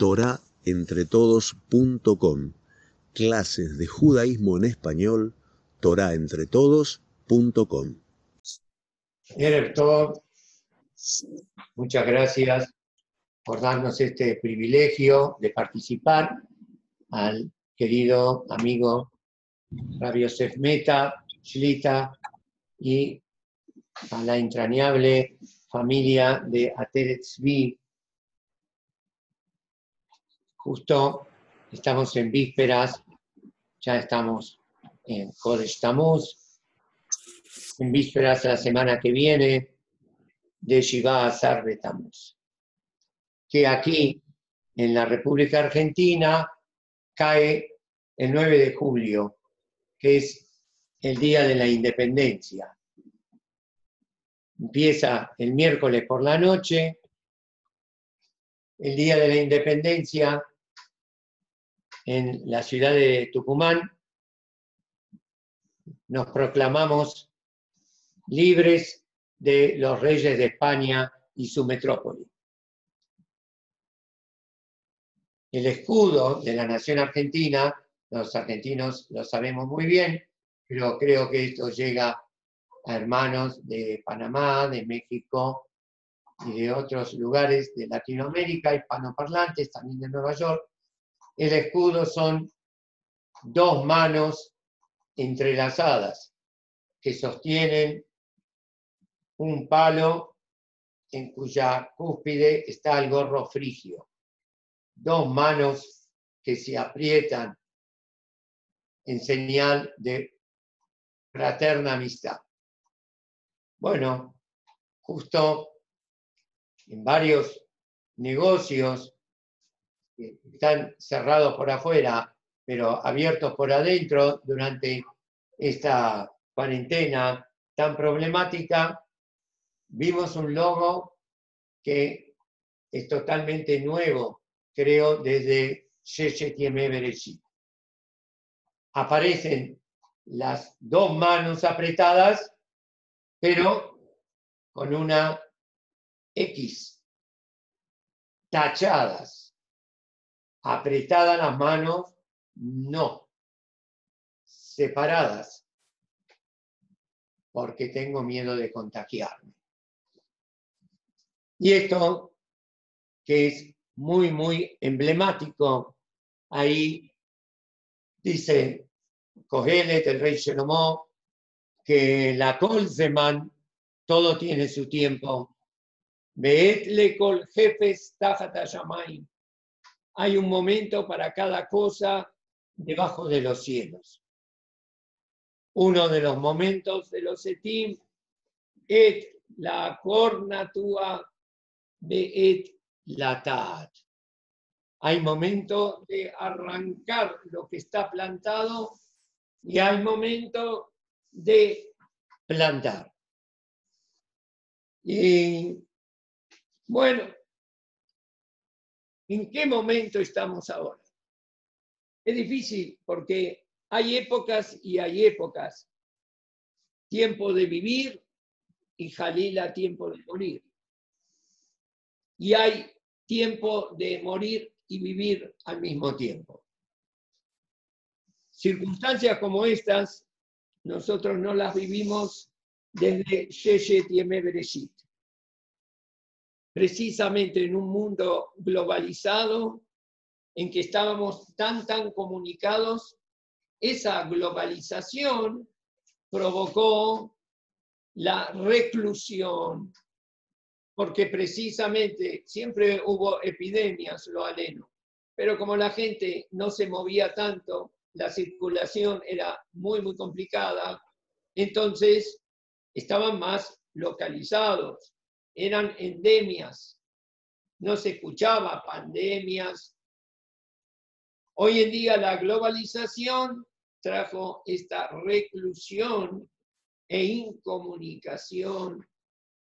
torahentretodos.com. Clases de judaísmo en español, torahentretodos.com. todo, muchas gracias por darnos este privilegio de participar al querido amigo Rabbi Yosef Meta, Shlita y a la entrañable familia de Ateretzvi. Justo estamos en vísperas, ya estamos en Kodesh en vísperas de la semana que viene de Shiva Azar Tamuz, que aquí en la República Argentina cae el 9 de julio, que es el Día de la Independencia. Empieza el miércoles por la noche, el Día de la Independencia en la ciudad de Tucumán. Nos proclamamos libres de los reyes de España y su metrópoli. El escudo de la nación argentina, los argentinos lo sabemos muy bien, pero creo que esto llega a hermanos de Panamá, de México y de otros lugares de Latinoamérica, hispanoparlantes, también de Nueva York. El escudo son dos manos entrelazadas que sostienen un palo en cuya cúspide está el gorro frigio. Dos manos que se aprietan en señal de fraterna amistad. Bueno, justo en varios negocios están cerrados por afuera, pero abiertos por adentro durante esta cuarentena tan problemática, vimos un logo que es totalmente nuevo, creo, desde Sheshet Bereshit. Aparecen las dos manos apretadas pero con una X, tachadas, apretadas las manos, no, separadas, porque tengo miedo de contagiarme. Y esto, que es muy, muy emblemático, ahí dice Cogelet, el rey Salomón, que la Colzeman, todo tiene su tiempo. Veetle col jefes Hay un momento para cada cosa debajo de los cielos. Uno de los momentos de los etim es la cornatua et la Hay momento de arrancar lo que está plantado y hay momento de plantar. Y bueno, ¿en qué momento estamos ahora? Es difícil porque hay épocas y hay épocas. Tiempo de vivir y Jalila tiempo de morir. Y hay tiempo de morir y vivir al mismo tiempo. Circunstancias como estas nosotros no las vivimos desde Sheshet y Bereshit. Precisamente en un mundo globalizado, en que estábamos tan, tan comunicados, esa globalización provocó la reclusión, porque precisamente siempre hubo epidemias, lo aleno, pero como la gente no se movía tanto, la circulación era muy, muy complicada, entonces estaban más localizados, eran endemias, no se escuchaba pandemias. Hoy en día la globalización trajo esta reclusión e incomunicación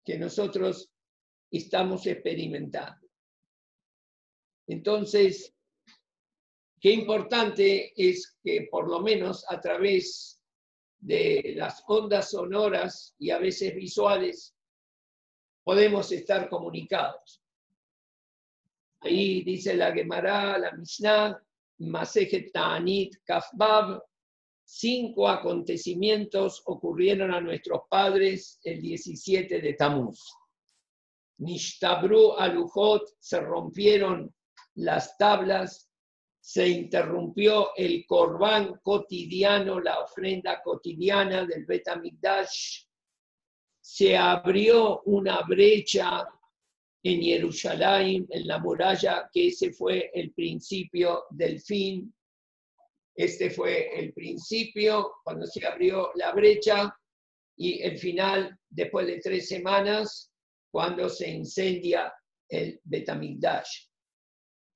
que nosotros estamos experimentando. Entonces, Qué importante es que por lo menos a través de las ondas sonoras y a veces visuales podemos estar comunicados. Ahí dice la Gemara, la Mishnah, Masejet Ta'anit Kafbab, cinco acontecimientos ocurrieron a nuestros padres el 17 de Tamuz. Nishtabru alujot, se rompieron las tablas, se interrumpió el corbán cotidiano, la ofrenda cotidiana del Betamigdash, se abrió una brecha en Jerusalén, en la muralla, que ese fue el principio del fin. Este fue el principio cuando se abrió la brecha y el final después de tres semanas cuando se incendia el Betamigdash.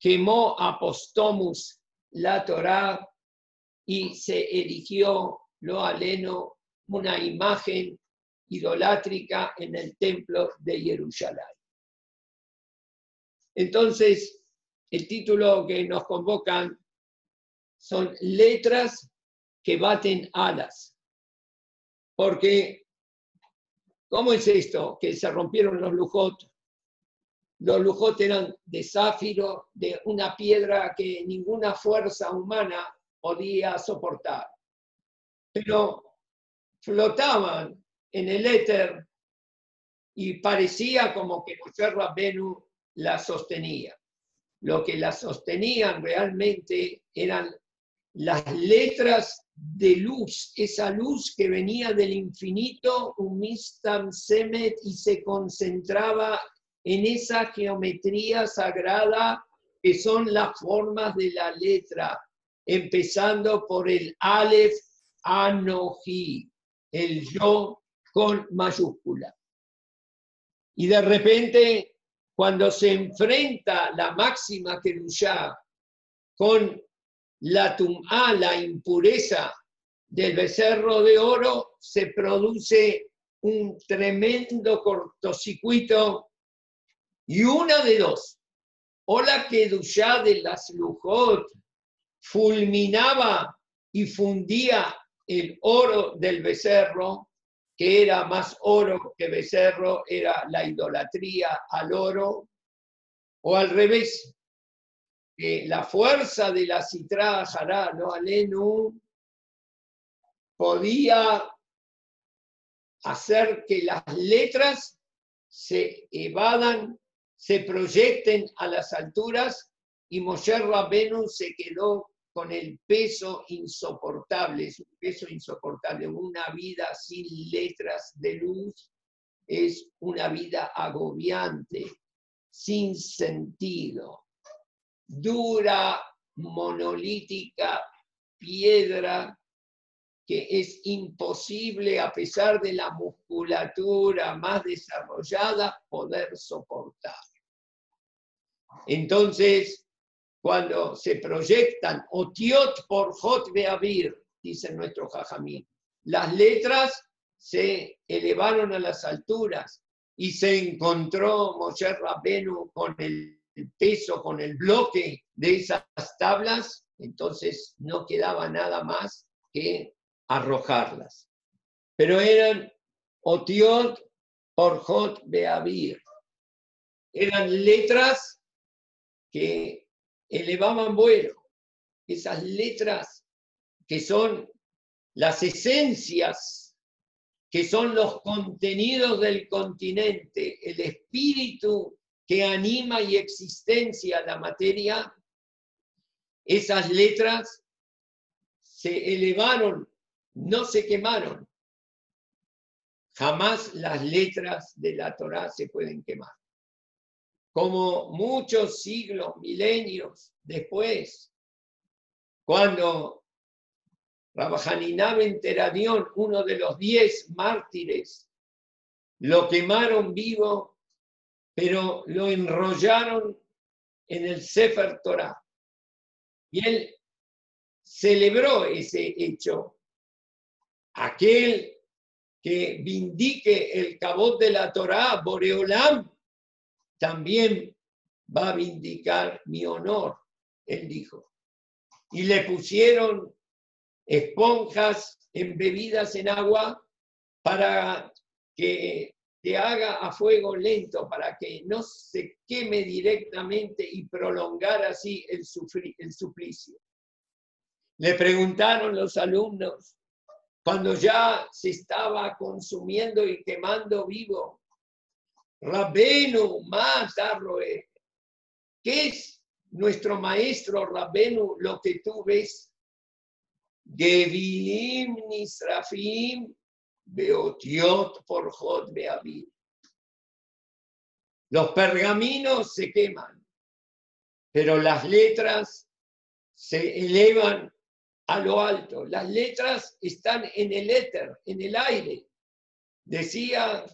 Quemó Apostomus la Torá y se erigió lo aleno una imagen idolátrica en el templo de Jerusalén. Entonces, el título que nos convocan son letras que baten alas. Porque, ¿cómo es esto? Que se rompieron los lujot. Los lujot eran de zafiro, de una piedra que ninguna fuerza humana podía soportar. Pero flotaban en el éter y parecía como que Moshe Rabbenu la sostenía. Lo que la sostenían realmente eran las letras de luz, esa luz que venía del infinito, un mistam semet, y se concentraba en esa geometría sagrada que son las formas de la letra, empezando por el Aleph Anoji, el yo con mayúscula. Y de repente cuando se enfrenta la máxima Kedushá con la tum'a, la impureza del becerro de oro, se produce un tremendo cortocircuito y una de dos, o la Kedushá de las Lujot fulminaba y fundía el oro del becerro, era más oro que becerro, era la idolatría al oro, o al revés, que la fuerza de la citra jará, no alenu, podía hacer que las letras se evadan, se proyecten a las alturas y Moshe Rabenu se quedó con el peso insoportable, es un peso insoportable. Una vida sin letras de luz es una vida agobiante, sin sentido, dura, monolítica, piedra que es imposible, a pesar de la musculatura más desarrollada, poder soportar. Entonces, cuando se proyectan otiot por hot beavir, dice nuestro jajamín, las letras se elevaron a las alturas y se encontró Moshe Rabenu con el peso, con el bloque de esas tablas, entonces no quedaba nada más que arrojarlas. Pero eran otiot por hot beavir. Eran letras que elevaban vuelo. Esas letras que son las esencias, que son los contenidos del continente, el espíritu que anima y existencia la materia, esas letras se elevaron, no se quemaron. Jamás las letras de la Torá se pueden quemar como muchos siglos, milenios después, cuando Rabajanina Ben uno de los diez mártires, lo quemaron vivo, pero lo enrollaron en el Sefer Torah. Y él celebró ese hecho. Aquel que vindique el cabot de la Torah, Boreolam, también va a vindicar mi honor, él dijo. Y le pusieron esponjas embebidas en agua para que te haga a fuego lento para que no se queme directamente y prolongar así el, el suplicio. Le preguntaron los alumnos, cuando ya se estaba consumiendo y quemando vivo, Rabenu más ¿qué es nuestro maestro Rabenu lo que tú ves? Gevilim Nisrafim Beotiot Porjot Beavir. Los pergaminos se queman, pero las letras se elevan a lo alto. Las letras están en el éter, en el aire. Decía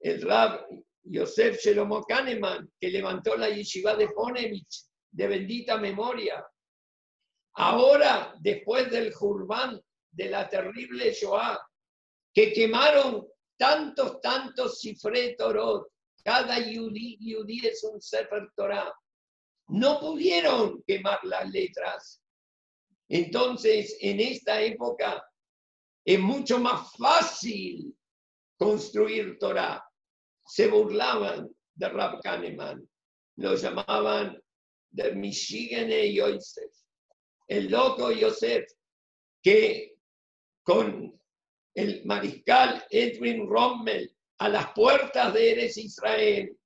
el rab Yosef Shelomo Kahneman, que levantó la yeshiva de Ponevich, de bendita memoria. Ahora, después del Jurban, de la terrible Shoah, que quemaron tantos, tantos cifre Torot, cada yudí, es un Sefer Torah, no pudieron quemar las letras. Entonces, en esta época es mucho más fácil construir Torah. Se burlaban de Rab Kahneman, lo llamaban de Michigan Yosef, el loco Yosef, que con el mariscal Edwin Rommel a las puertas de Eres Israel,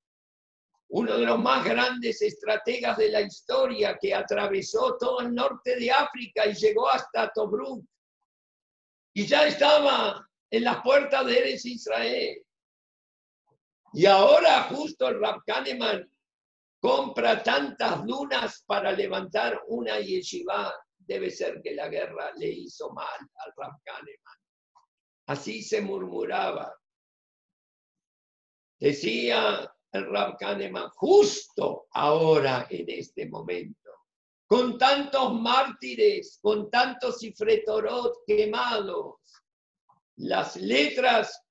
uno de los más grandes estrategas de la historia que atravesó todo el norte de África y llegó hasta Tobruk. Y ya estaba en las puertas de Eres Israel. Y ahora justo el Rab Kahneman compra tantas lunas para levantar una yeshiva. Debe ser que la guerra le hizo mal al Rab Kahneman. Así se murmuraba. Decía el Rab Kahneman, justo ahora, en este momento, con tantos mártires, con tantos cifretorot quemados, las letras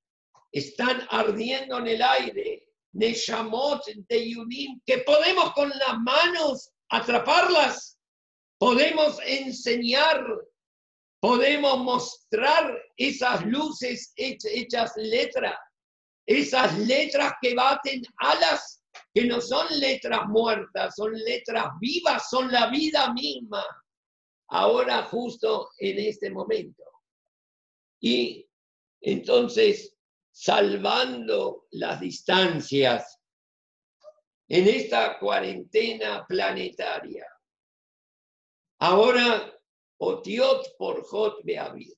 están ardiendo en el aire, Neshamot de Yudim, que podemos con las manos atraparlas, podemos enseñar, podemos mostrar esas luces hechas letra esas letras que baten alas, que no son letras muertas, son letras vivas, son la vida misma, ahora justo en este momento. Y entonces, salvando las distancias en esta cuarentena planetaria, ahora Otiot por Jot Beavir.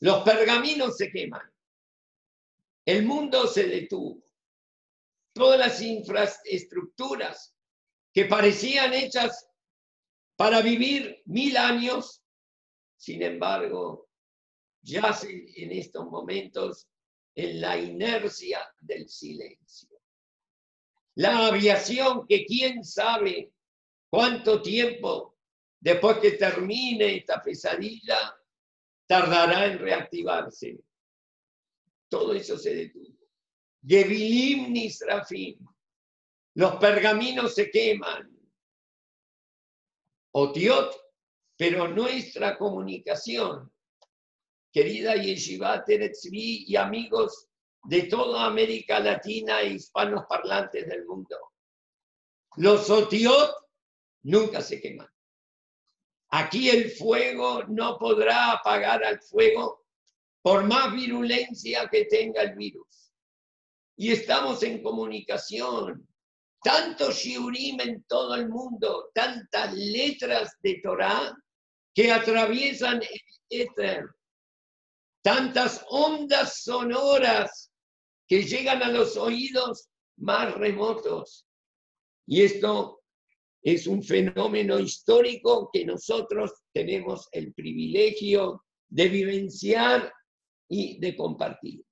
Los pergaminos se queman. El mundo se detuvo. Todas las infraestructuras que parecían hechas para vivir mil años, sin embargo, yacen en estos momentos en la inercia del silencio. La aviación que quién sabe cuánto tiempo después que termine esta pesadilla tardará en reactivarse todo eso se detuvo. Gevilim Nisrafim. Los pergaminos se queman. Otiot, pero nuestra comunicación, querida Yeshiva Teretzvi y amigos de toda América Latina e hispanos parlantes del mundo. Los otiot nunca se queman. Aquí el fuego no podrá apagar al fuego por más virulencia que tenga el virus. Y estamos en comunicación. Tanto shiurim en todo el mundo, tantas letras de Torah que atraviesan el éter, tantas ondas sonoras que llegan a los oídos más remotos. Y esto es un fenómeno histórico que nosotros tenemos el privilegio de vivenciar y de compartir.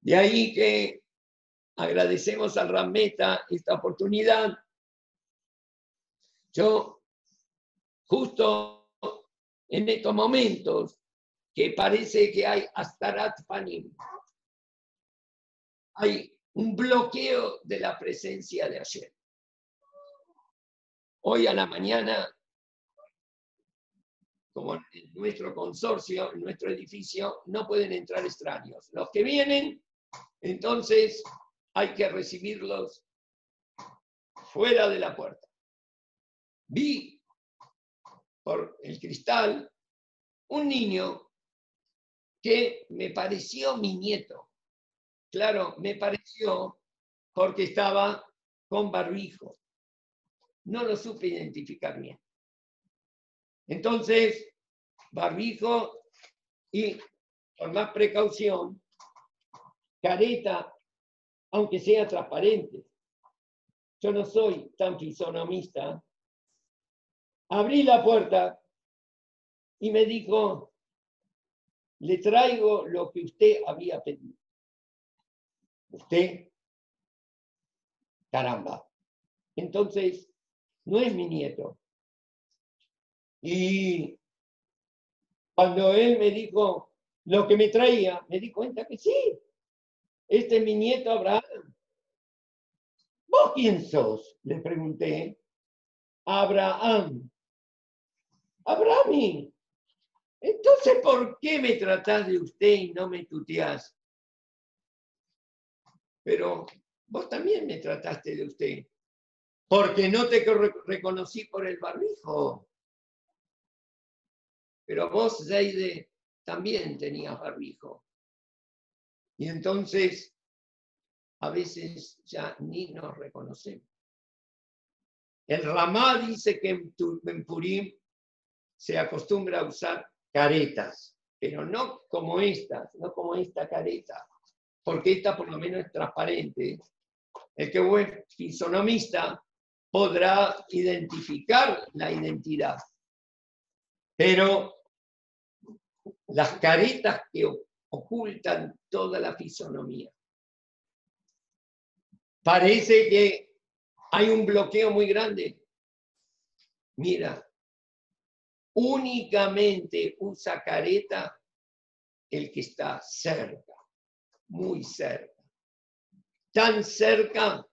De ahí que agradecemos al Rameta esta oportunidad. Yo, justo en estos momentos que parece que hay Astarat Panim, hay un bloqueo de la presencia de ayer. Hoy a la mañana como en nuestro consorcio, en nuestro edificio, no pueden entrar extraños. Los que vienen, entonces hay que recibirlos fuera de la puerta. Vi por el cristal un niño que me pareció mi nieto. Claro, me pareció porque estaba con barbijo. No lo supe identificar bien. Entonces, barbijo y con más precaución, careta, aunque sea transparente. Yo no soy tan fisonomista. Abrí la puerta y me dijo, le traigo lo que usted había pedido. Usted, caramba. Entonces, no es mi nieto. Y cuando él me dijo lo que me traía, me di cuenta que sí, este es mi nieto Abraham. ¿Vos quién sos? Le pregunté. Abraham. Abraham. Entonces, ¿por qué me tratás de usted y no me tuteás? Pero vos también me trataste de usted. Porque no te reconocí por el barbijo. Pero vos, Zeide, también tenías barbijo. Y entonces, a veces ya ni nos reconocemos. El Ramá dice que en, Purim se acostumbra a usar caretas, pero no como estas, no como esta careta, porque esta por lo menos es transparente. El que es fisonomista podrá identificar la identidad. Pero las caretas que ocultan toda la fisonomía. Parece que hay un bloqueo muy grande. Mira, únicamente usa careta el que está cerca, muy cerca. Tan cerca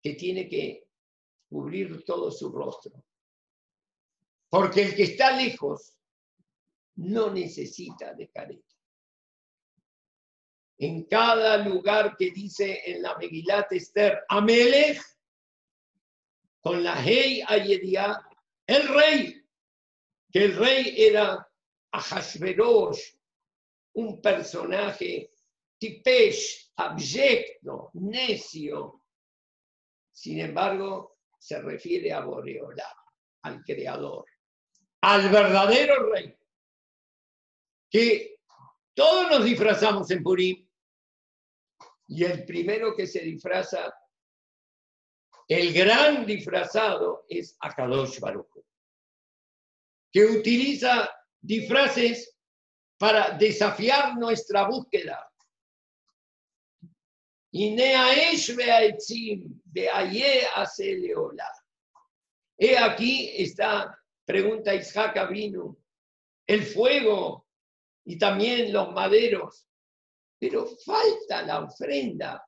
que tiene que cubrir todo su rostro. Porque el que está lejos no necesita de careta. En cada lugar que dice en la Megilat Esther, Amelech, con la Hei Ayedia, el rey, que el rey era Ahashverosh, un personaje tipesh, abyecto, necio. Sin embargo, se refiere a Boreolá, al creador, al verdadero rey que todos nos disfrazamos en Purim y el primero que se disfraza, el gran disfrazado es Akadosh Baruch, que utiliza disfraces para desafiar nuestra búsqueda. He aquí esta pregunta Isaac Abinu. El fuego y también los maderos. Pero falta la ofrenda,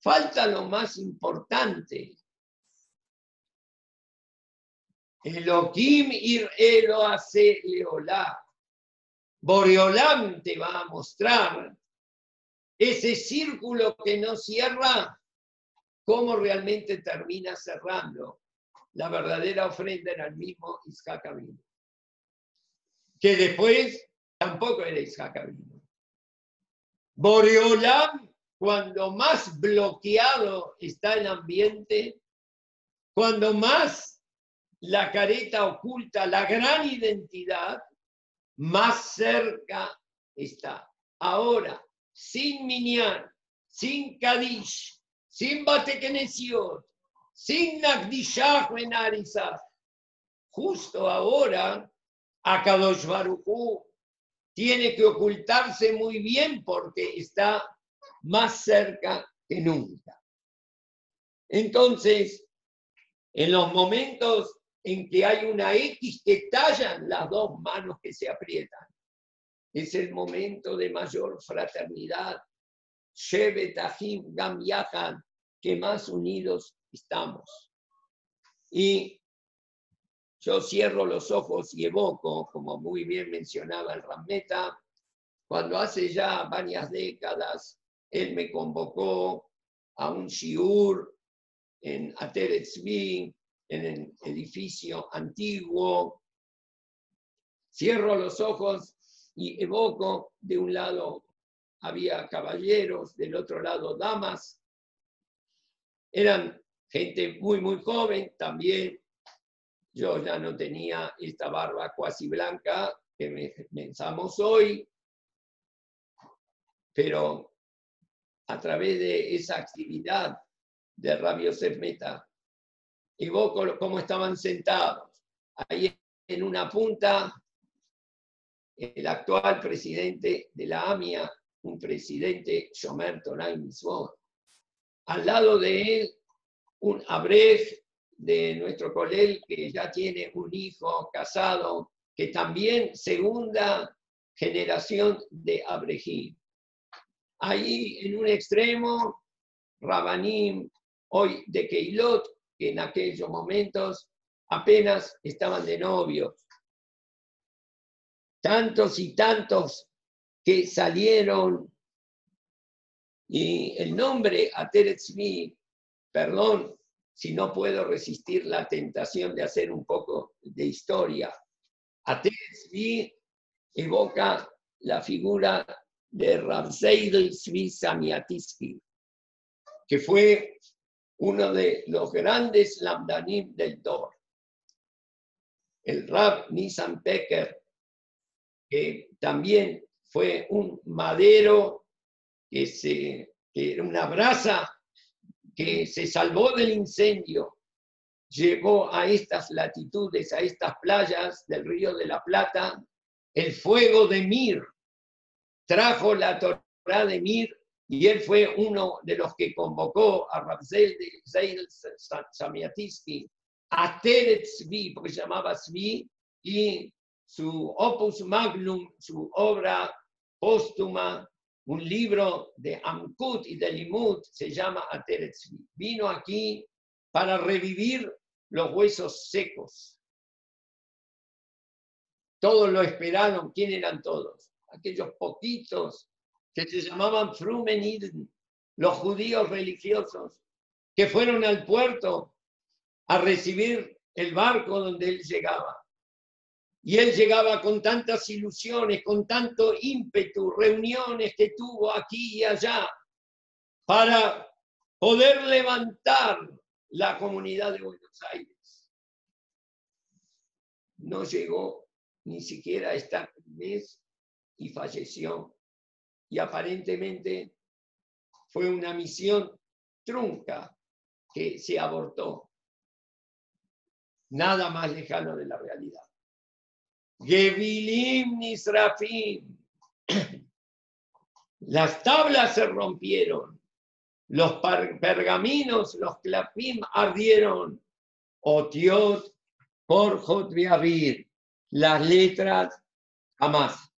falta lo más importante. Elohim ir elo hace leolá. Boreolam te va a mostrar ese círculo que no cierra, cómo realmente termina cerrando. La verdadera ofrenda era el mismo Isaac Que después tampoco era Isaac Boreolam, cuando más bloqueado está el ambiente, cuando más la careta oculta la gran identidad, más cerca está. Ahora, sin Minyan, sin Kadish, sin Batekenesiot, sin Nagdishah en justo ahora, Akadosh Baruchu tiene que ocultarse muy bien porque está más cerca que nunca. Entonces, en los momentos en que hay una X que tallan las dos manos que se aprietan, es el momento de mayor fraternidad. Shevet Gam que más unidos estamos. Y yo cierro los ojos y evoco, como muy bien mencionaba el Rameta, cuando hace ya varias décadas él me convocó a un shiur en Ateretzvi, en el edificio antiguo. Cierro los ojos y evoco, de un lado había caballeros, del otro lado damas. Eran gente muy, muy joven también. Yo ya no tenía esta barba cuasi blanca que pensamos hoy, pero a través de esa actividad de Rabio Meta, evoco cómo estaban sentados. Ahí en una punta, el actual presidente de la AMIA, un presidente Shomer Tonay Mismor. Al lado de él, un abrej de nuestro colel que ya tiene un hijo casado, que también segunda generación de abrejín. Ahí en un extremo, Rabanim, hoy de Keilot, que en aquellos momentos apenas estaban de novios. Tantos y tantos que salieron y el nombre Ateretzmi, perdón si no puedo resistir la tentación de hacer un poco de historia. Ateretzmi evoca la figura de Rabzeil Zvi Samiatiski, que fue uno de los grandes lamdanim del Dor. El Rab Nisan Pecker, que también fue un madero que, se, era una brasa que se salvó del incendio, llegó a estas latitudes, a estas playas del río de la Plata, el fuego de Mir, trajo la Torah de Mir y él fue uno de los que convocó a Rabzel de Zeil Samiatisky a Teretz porque se llamaba Zvi, y su opus magnum, su obra póstuma, un libro de Amkut y de Limut, se llama Ateretz Vino aquí para revivir los huesos secos. Todos lo esperaron. ¿Quién eran todos? Aquellos poquitos que se llamaban Frumeniden, los judíos religiosos, que fueron al puerto a recibir el barco donde él llegaba. Y él llegaba con tantas ilusiones, con tanto ímpetu, reuniones que tuvo aquí y allá, para poder levantar la comunidad de Buenos Aires. No llegó ni siquiera a esta mes y falleció y aparentemente fue una misión trunca que se abortó. Nada más lejano de la realidad. Gevilim Nisrafim. Las tablas se rompieron, los pergaminos, los clapim ardieron. Otiot por Jotviavir. Las letras jamás.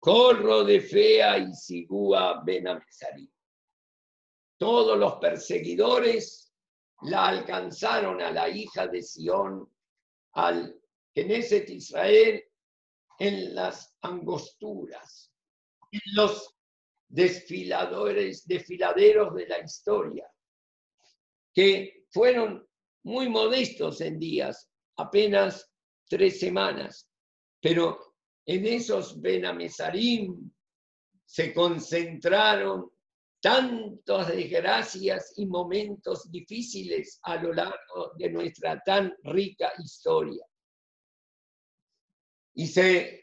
Corro de Fea y Sigúa Benamesari. Todos los perseguidores la alcanzaron a la hija de Sión, al Knesset Israel, en las angosturas, en los desfiladores, desfiladeros de la historia, que fueron muy modestos en días, apenas tres semanas, pero en esos Benamesarim se concentraron tantas desgracias y momentos difíciles a lo largo de nuestra tan rica historia. Y se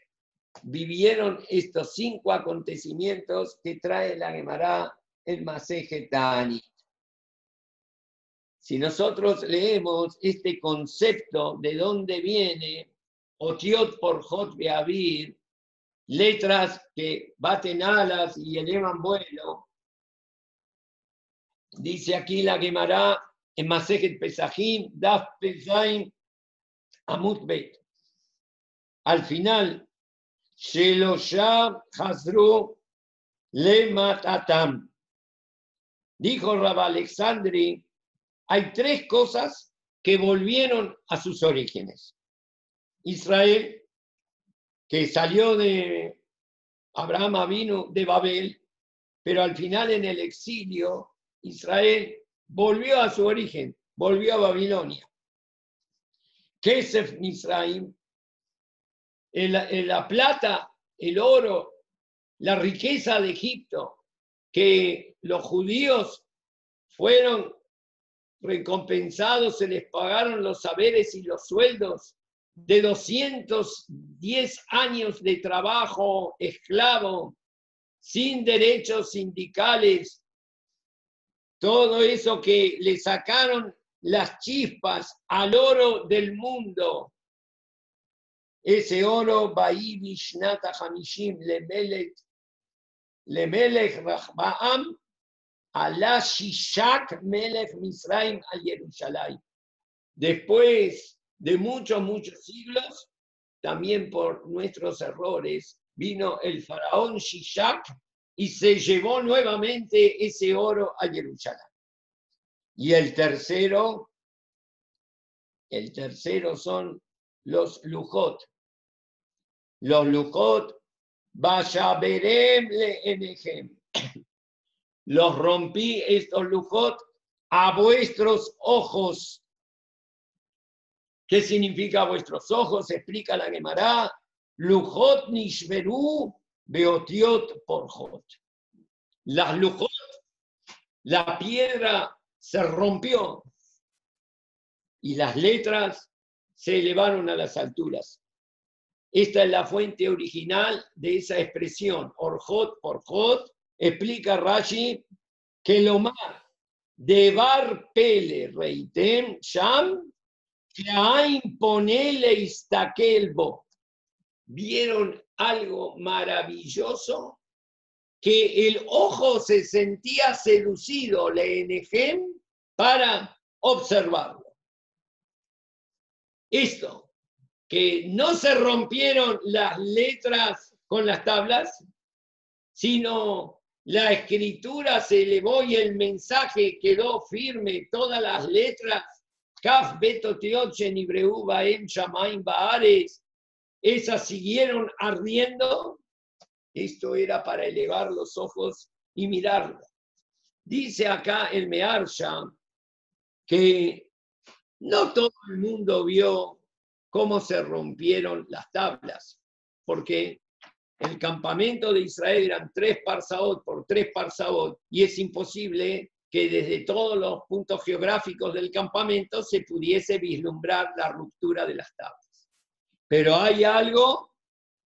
vivieron estos cinco acontecimientos que trae la Gemara el Maseje Tani. Si nosotros leemos este concepto de dónde viene, Otiot por Jot Beavir, letras que baten alas y elevan vuelo. Dice aquí la Gemara en Masejet Pesajim, Daf Pesaim, Amut Bet. Al final, Shelosha Hazru Le Matatam. Dijo Rabba Alexandri, hay tres cosas que volvieron a sus orígenes. Israel, que salió de Abraham vino de Babel, pero al final en el exilio, Israel volvió a su origen, volvió a Babilonia. Kesef Misraim, la plata, el oro, la riqueza de Egipto, que los judíos fueron recompensados, se les pagaron los saberes y los sueldos de 210 años de trabajo esclavo, sin derechos sindicales, todo eso que le sacaron las chispas al oro del mundo. Ese oro, Baí Vishnata Hamishim, Lemelech, Lemelech Rahbaam, Alá Shishak Melech Misraim al Jerusalén. Después de muchos, muchos siglos, también por nuestros errores, vino el faraón Shishak y se llevó nuevamente ese oro a Jerusalén. Y el tercero, el tercero son los lujot. Los lujot, vaya le enejem. Los rompí estos lujot a vuestros ojos. ¿Qué significa vuestros ojos? Explica la Gemara. Lujot nishberu beotiot porjot. Las lujot, la piedra se rompió y las letras se elevaron a las alturas. Esta es la fuente original de esa expresión, orjot porjot, explica Rashi que lo más de Bar Pele Reitem Sham. Vieron algo maravilloso que el ojo se sentía seducido, le para observarlo. Esto, que no se rompieron las letras con las tablas, sino la escritura se elevó y el mensaje quedó firme, todas las letras, Kaf, Teochen, Ibreu, Baem, Shamaim, Baares, esas siguieron ardiendo. Esto era para elevar los ojos y mirarlo. Dice acá el Mearsha que no todo el mundo vio cómo se rompieron las tablas, porque el campamento de Israel eran tres parsaot por tres parsaot y es imposible que desde todos los puntos geográficos del campamento se pudiese vislumbrar la ruptura de las tablas. Pero hay algo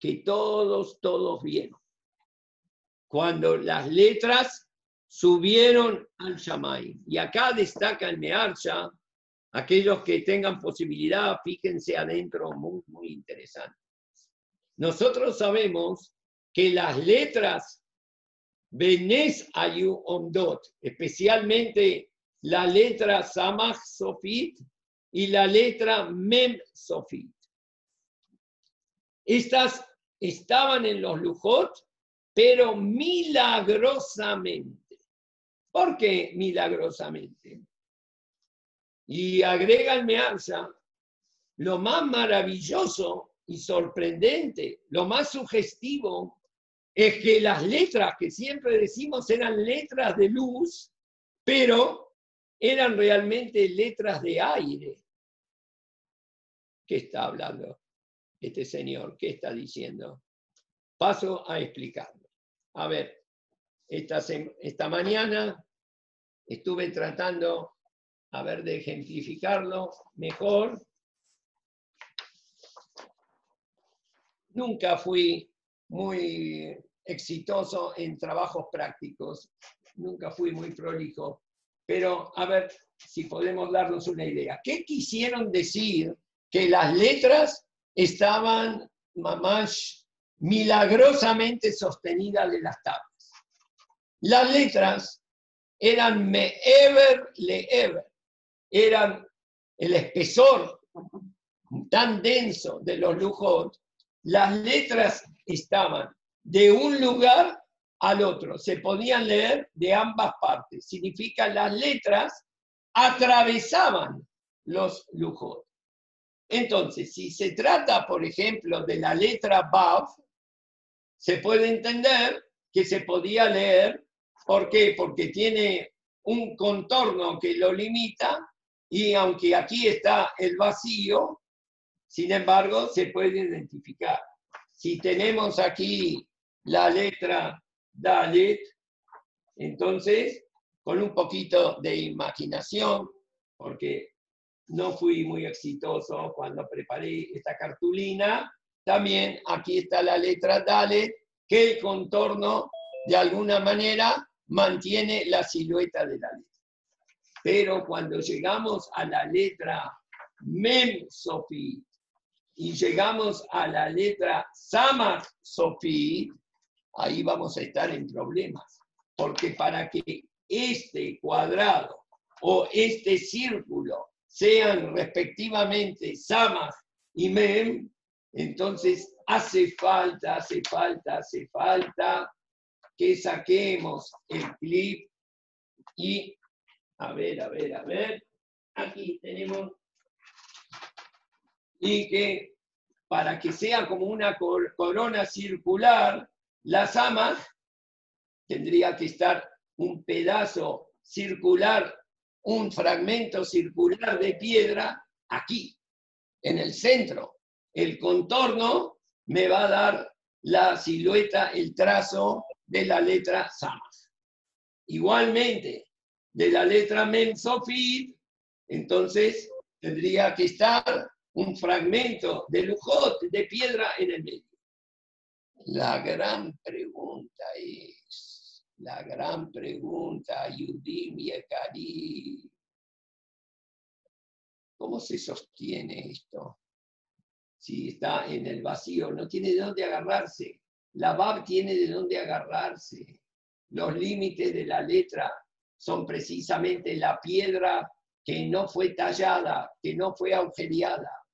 que todos, todos vieron. Cuando las letras subieron al Shamay. Y acá destaca el Mearcha, aquellos que tengan posibilidad, fíjense adentro, muy, muy interesante. Nosotros sabemos que las letras Benes Ayu Omdot, especialmente la letra Samach Sofit y la letra Mem Sofit. Estas estaban en los Lujot, pero milagrosamente. ¿Por qué milagrosamente? Y agrega el lo más maravilloso y sorprendente, lo más sugestivo, es que las letras que siempre decimos eran letras de luz, pero eran realmente letras de aire. ¿Qué está hablando este señor? ¿Qué está diciendo? Paso a explicarlo. A ver, esta, esta mañana estuve tratando, a ver, de ejemplificarlo mejor Nunca fui muy exitoso en trabajos prácticos, nunca fui muy prolijo, pero a ver si podemos darnos una idea. ¿Qué quisieron decir que las letras estaban mamás milagrosamente sostenidas de las tablas? Las letras eran me'ever le'ever, eran el espesor tan denso de los lujos. Las letras estaban de un lugar al otro, se podían leer de ambas partes. Significa las letras atravesaban los lujos. Entonces, si se trata, por ejemplo, de la letra Bav, se puede entender que se podía leer, ¿por qué? Porque tiene un contorno que lo limita y aunque aquí está el vacío, sin embargo, se puede identificar. Si tenemos aquí la letra Dalet, entonces, con un poquito de imaginación, porque no fui muy exitoso cuando preparé esta cartulina, también aquí está la letra Dalet, que el contorno de alguna manera mantiene la silueta de la. Pero cuando llegamos a la letra Mem Sofit y llegamos a la letra Samach Sofit, ahí vamos a estar en problemas. Porque para que este cuadrado o este círculo sean respectivamente Samach y Mem, entonces hace falta, hace falta, hace falta que saquemos el clip y, a ver, a ver, a ver, aquí tenemos, y que para que sea como una corona circular, las amas tendría que estar un pedazo circular, un fragmento circular de piedra aquí, en el centro. El contorno me va a dar la silueta, el trazo de la letra Samas. Igualmente, de la letra Mem entonces tendría que estar un fragmento de Lujot, de piedra en el medio. La gran pregunta es, la gran pregunta, Yudim y ¿cómo se sostiene esto? Si está en el vacío, no tiene de dónde agarrarse. La Bab tiene de dónde agarrarse. Los límites de la letra son precisamente la piedra que no fue tallada, que no fue agujereada.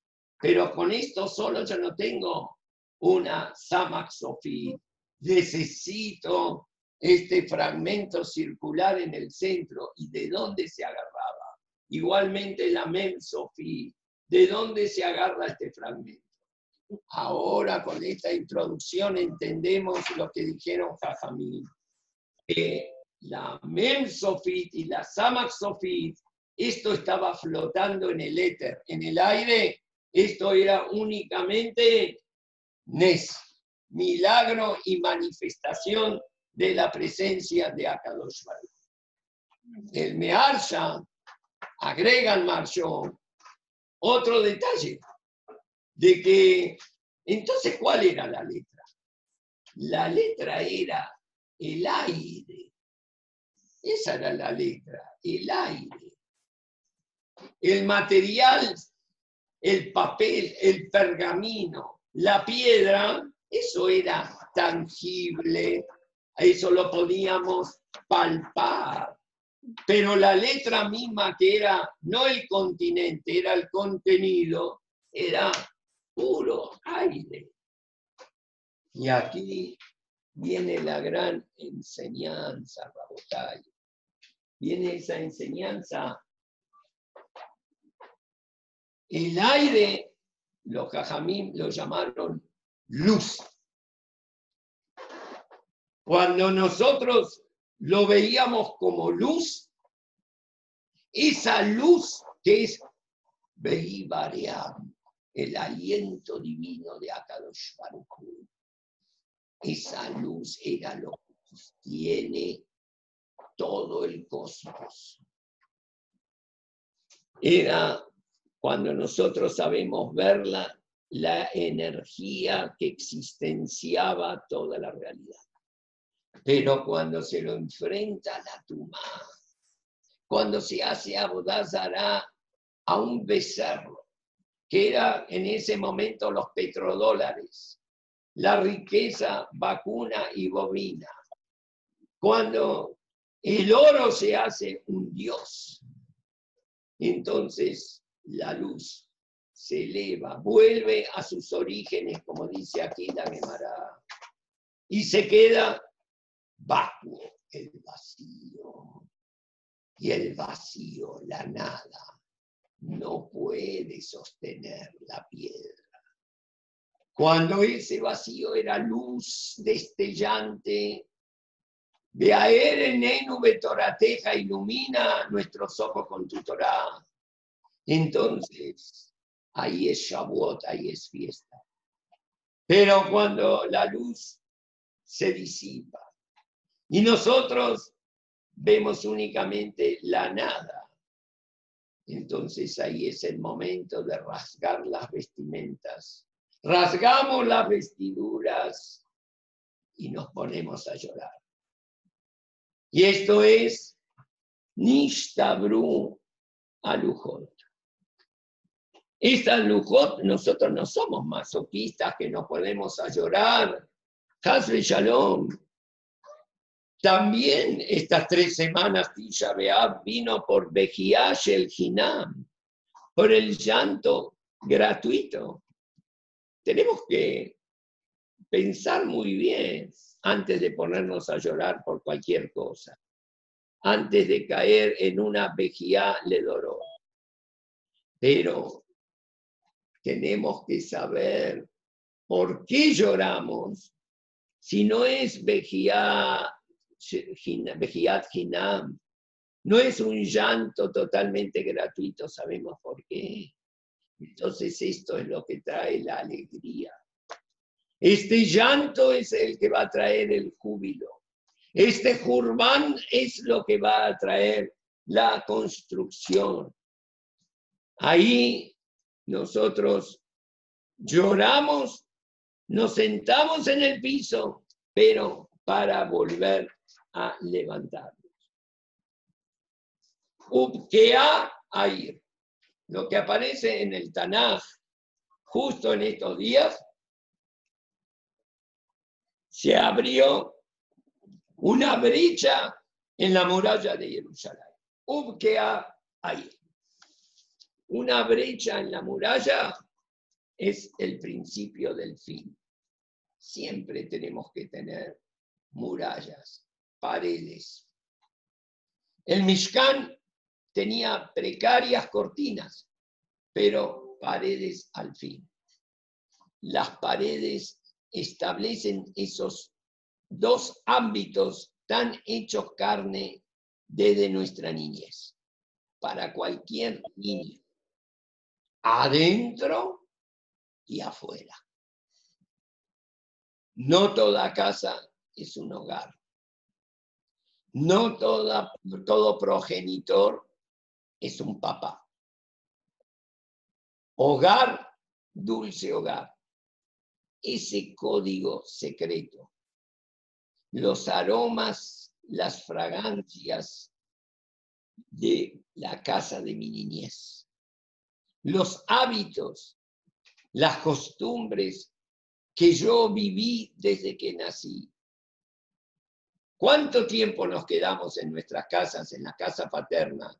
Pero con esto solo yo no tengo una Samaxofi. Necesito este fragmento circular en el centro. ¿Y de dónde se agarraba? Igualmente la Mem ¿De dónde se agarra este fragmento? Ahora con esta introducción entendemos lo que dijeron Jajamín, que la Mem Sofit y la Samak Sofit, esto estaba flotando en el éter, en el aire, esto era únicamente Nes, milagro y manifestación de la presencia de Akadosh Baruch. El Mearsha agrega al Marshon otro detalle, de que, entonces, ¿cuál era la letra? La letra era el aire. Esa era la letra, el aire. El material, el papel, el pergamino, la piedra, eso era tangible, eso lo podíamos palpar. Pero la letra misma que era no el continente, era el contenido, era puro aire. Y aquí viene la gran enseñanza, Rabotay. Viene esa enseñanza. El aire, los jajamim lo llamaron luz. Cuando nosotros lo veíamos como luz, esa luz que es Beibariam, el aliento divino de Akadosh Esa luz era lo que sostiene todo el cosmos. Era, cuando nosotros sabemos verla, la energía que existenciaba toda la realidad. Pero cuando se lo enfrenta la tumba, cuando se hace abodazará a un becerro, que era en ese momento los petrodólares, la riqueza vacuna y bovina. Cuando el oro se hace un dios, entonces la luz se eleva, vuelve a sus orígenes, como dice aquí la Gemara, y se queda vacuo, el vacío. Y el vacío, la nada, no puede sostener la piedra. Cuando ese vacío era luz destellante, de aer en Betorateja ilumina nuestros ojos con tu Torah. Entonces, ahí es Shavuot, ahí es fiesta. Pero cuando la luz se disipa y nosotros vemos únicamente la nada, entonces ahí es el momento de rasgar las vestimentas. Rasgamos las vestiduras y nos ponemos a llorar. Y esto es Nishtabru Alujot. Esta Lujot, nosotros no somos masoquistas que nos podemos a llorar. Hasbe Shalom. También estas tres semanas Tisha vino por Bejiash el Hinam, por el llanto gratuito. Tenemos que pensar muy bien antes de ponernos a llorar por cualquier cosa, antes de caer en una vejía le doró. Pero tenemos que saber por qué lloramos si no es vejiat hinam, no es un llanto totalmente gratuito, sabemos por qué. Entonces esto es lo que trae la alegría. Este llanto es el que va a traer el júbilo. Este jurbán es lo que va a traer la construcción. Ahí nosotros lloramos, nos sentamos en el piso, pero para volver a levantarnos. Ubkea Air, lo que aparece en el Tanaj justo en estos días, se abrió una brecha en la muralla de Jerusalén. Ubkea ahí. Una brecha en la muralla es el principio del fin. Siempre tenemos que tener murallas, paredes. El Mishkan tenía precarias cortinas, pero paredes al fin. Las paredes establecen esos dos ámbitos tan hechos carne desde nuestra niñez, para cualquier niño, adentro y afuera. No toda casa es un hogar. No toda, todo progenitor es un papá. Hogar, dulce hogar ese código secreto. Los aromas, las fragancias de la casa de mi niñez. Los hábitos, las costumbres que yo viví desde que nací. ¿Cuánto tiempo nos quedamos en nuestras casas, en la casa paterna?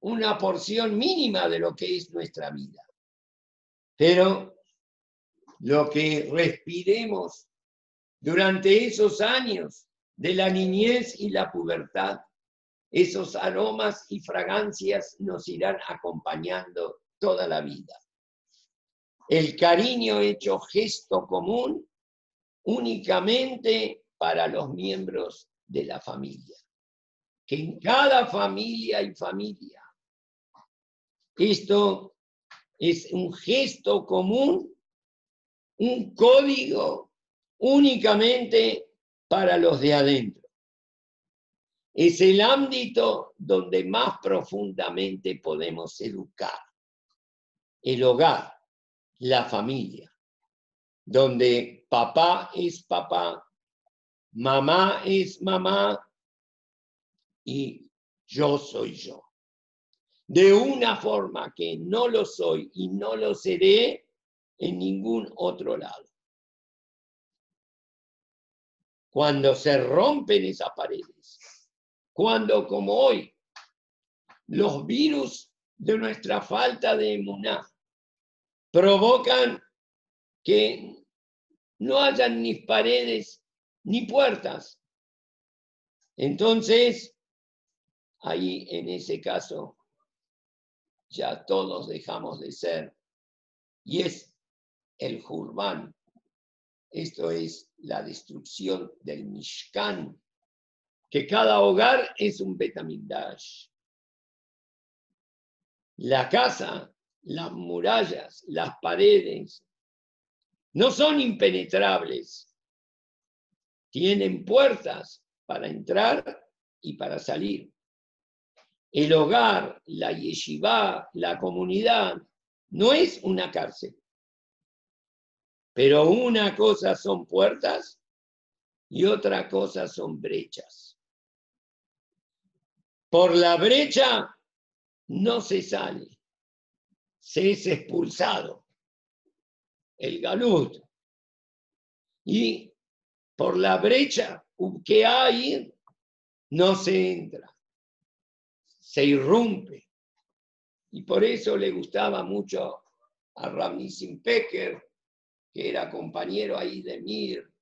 Una porción mínima de lo que es nuestra vida. Pero lo que respiremos durante esos años de la niñez y la pubertad. Esos aromas y fragancias nos irán acompañando toda la vida. El cariño hecho gesto común únicamente para los miembros de la familia. Que en cada familia y familia esto es un gesto común un código únicamente para los de adentro. Es el ámbito donde más profundamente podemos educar. El hogar, la familia, donde papá es papá, mamá es mamá y yo soy yo. De una forma que no lo soy y no lo seré en ningún otro lado. Cuando se rompen esas paredes, cuando como hoy los virus de nuestra falta de emuná provocan que no hayan ni paredes ni puertas. Entonces, ahí en ese caso, ya todos dejamos de ser, y es el Jurban. Esto es la destrucción del Mishkan, que cada hogar es un Betamigdash. La casa, las murallas, las paredes, no son impenetrables. Tienen puertas para entrar y para salir. El hogar, la yeshiva, la comunidad, no es una cárcel. Pero una cosa son puertas y otra cosa son brechas. Por la brecha no se sale, se es expulsado el galut. Y por la brecha que hay, no se entra, se irrumpe. Y por eso le gustaba mucho a Ramnissim Pecker, que era compañero ahí de Mir,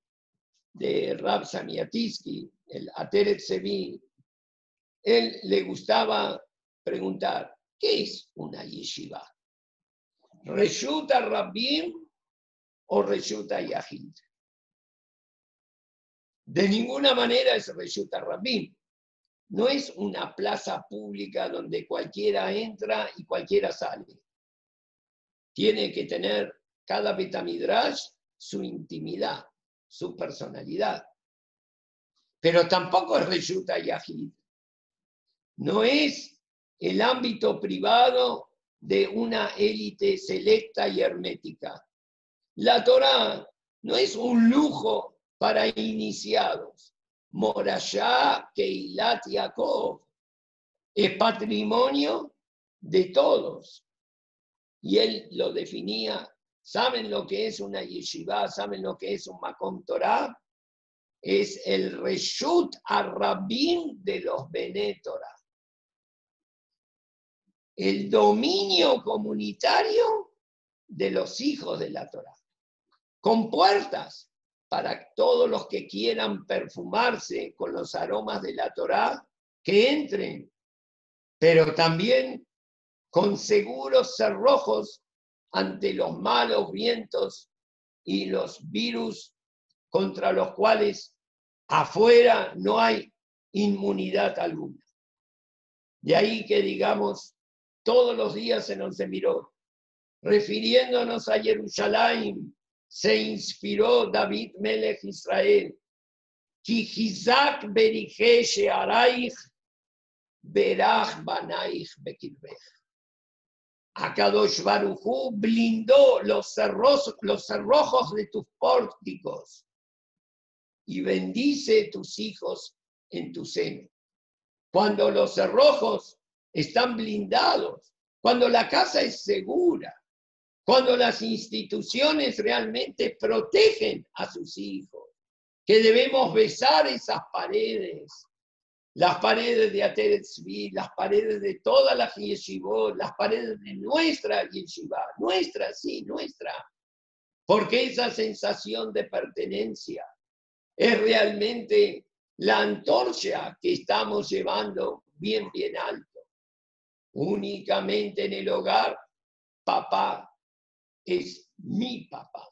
de Rab Samiatisky, el Ateret Sevi. Él le gustaba preguntar, ¿qué es una yeshiva? ¿Reshuta Rabbim o Reshuta Yahid? De ninguna manera es Reshuta Rabbim. No es una plaza pública donde cualquiera entra y cualquiera sale. Tiene que tener cada Betamidrash su intimidad, su personalidad. Pero tampoco es Reshuta Yahid. No es el ámbito privado de una élite selecta y hermética. La Torah no es un lujo para iniciados. Morashá, Keilat Yaakov es patrimonio de todos. Y él lo definía. ¿Saben lo que es una yeshiva? ¿Saben lo que es un Makom Torah? Es el reshut arrabín de los Benétora. El dominio comunitario de los hijos de la Torah. Con puertas para todos los que quieran perfumarse con los aromas de la Torá, que entren, pero también con seguros cerrojos ante los malos vientos y los virus contra los cuales afuera no hay inmunidad alguna. De ahí que digamos, todos los días se nos miró, refiriéndonos a Jerusalén, se inspiró David Melech Israel. Akadosh Barujú blindó los, cerros, los cerrojos de tus pórticos y bendice tus hijos en tu seno. Cuando los cerrojos están blindados, cuando la casa es segura, cuando las instituciones realmente protegen a sus hijos, que debemos besar esas paredes, las paredes de Ateretzvi, las paredes de todas las yeshivot, las paredes de nuestra yeshiva, nuestra, sí, nuestra, porque esa sensación de pertenencia es realmente la antorcha que estamos llevando bien, bien alto. Únicamente en el hogar, papá es mi papá.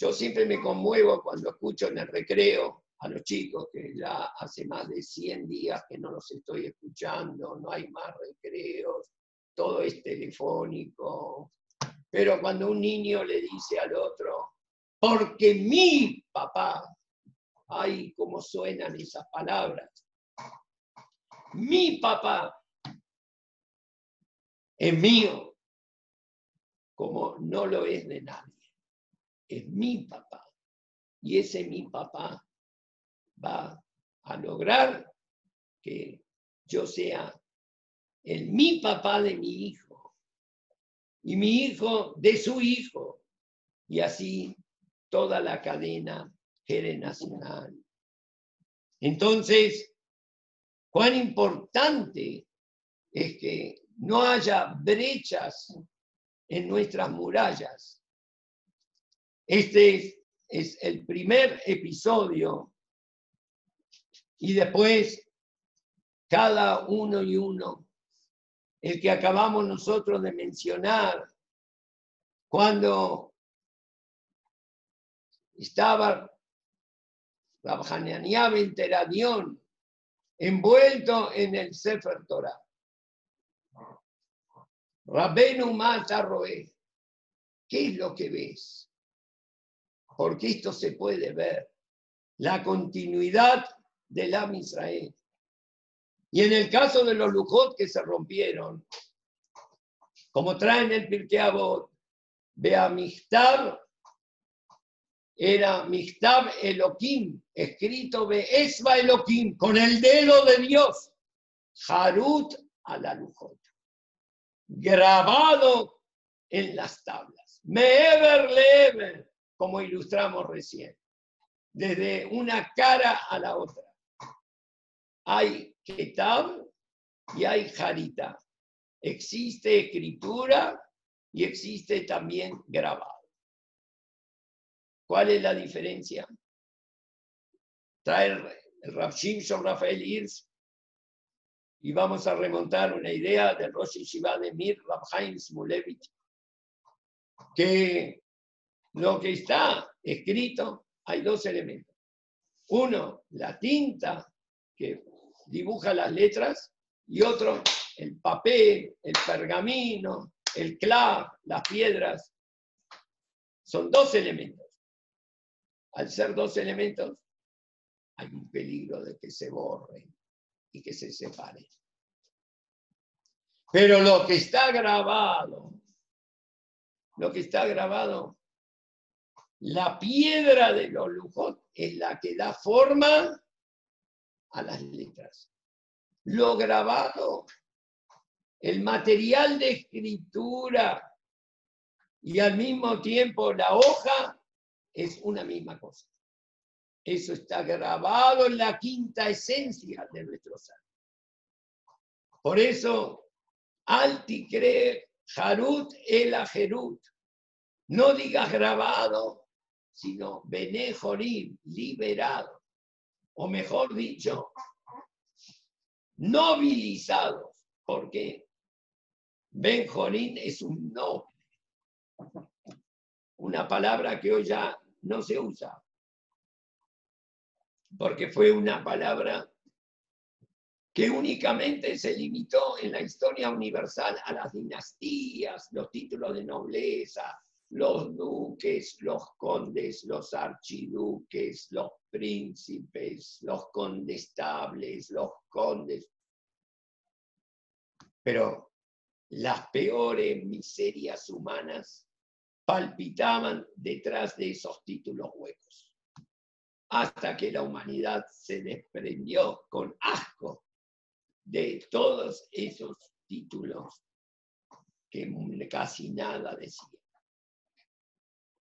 Yo siempre me conmuevo cuando escucho en el recreo a los chicos que ya hace más de 100 días que no los estoy escuchando, no hay más recreos, todo es telefónico. Pero cuando un niño le dice al otro, porque mi papá, ay, cómo suenan esas palabras, mi papá es mío, como no lo es de nadie. Es mi papá. Y ese mi papá va a lograr que yo sea el mi papá de mi hijo y mi hijo de su hijo y así toda la cadena nacional. Entonces, cuán importante es que no haya brechas en nuestras murallas. Este es, el primer episodio y después cada uno y uno el que acabamos nosotros de mencionar, cuando estaba Rabjanania Teradión envuelto en el Sefer Torah. Rabenu Mata Roé, ¿qué es lo que ves? Porque esto se puede ver, la continuidad del Am Israel. Y en el caso de los Lujot que se rompieron, como traen el Pirkei Avot, Beamishtab era Mishtab Elohim, escrito Be'esba Elohim, con el dedo de Dios, Harut a la Lujot, grabado en las tablas. Meever Lever, como ilustramos recién, desde una cara a la otra. Hay Ketab y hay Harita. Existe escritura y existe también grabado. ¿Cuál es la diferencia? Trae el Rav Rafael Hirsch y vamos a remontar una idea del Rosh Yeshiva de Mir Rav Haim Smulevich, que lo que está escrito hay dos elementos. Uno, la tinta que dibuja las letras y otro, el papel, el pergamino, el clav, las piedras. Son dos elementos al ser dos elementos, hay un peligro de que se borren y que se separen. Pero lo que está grabado, lo que está grabado, la piedra de los lujos es la que da forma a las letras. Lo grabado, el material de escritura y al mismo tiempo la hoja es una misma cosa. Eso está grabado en la quinta esencia de nuestro ser. Por eso, Alti cree Harut el Ajerut. No digas grabado, sino Benejorim, liberado. O mejor dicho, novilizados, porque Benjorín es un noble. Una palabra que hoy ya no se usa, porque fue una palabra que únicamente se limitó en la historia universal a las dinastías, los títulos de nobleza, los duques, los condes, los archiduques, los príncipes, los condestables, los condes. Pero las peores miserias humanas palpitaban detrás de esos títulos huecos, hasta que la humanidad se desprendió con asco de todos esos títulos que casi nada decían.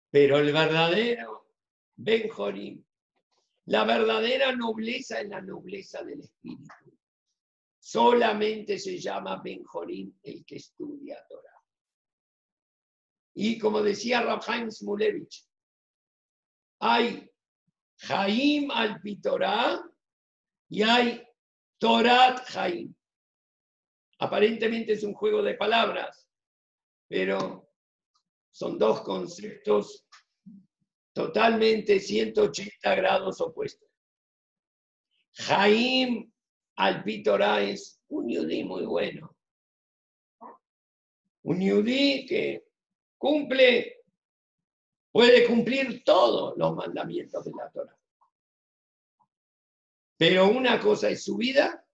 Pero el verdadero Benjorín, la verdadera nobleza es la nobleza del espíritu. Solamente se llama Benjorín el que estudia Torah. Y como decía Rabhaim Smulevich, hay Jaim al Pitorá y hay Torat Jaim. Aparentemente es un juego de palabras, pero son dos conceptos totalmente 180 grados opuestos. Jaim al Pitorá es un yudí muy bueno. Un yudí que cumple, puede cumplir todos los mandamientos de la Torah. Pero una cosa es su vida,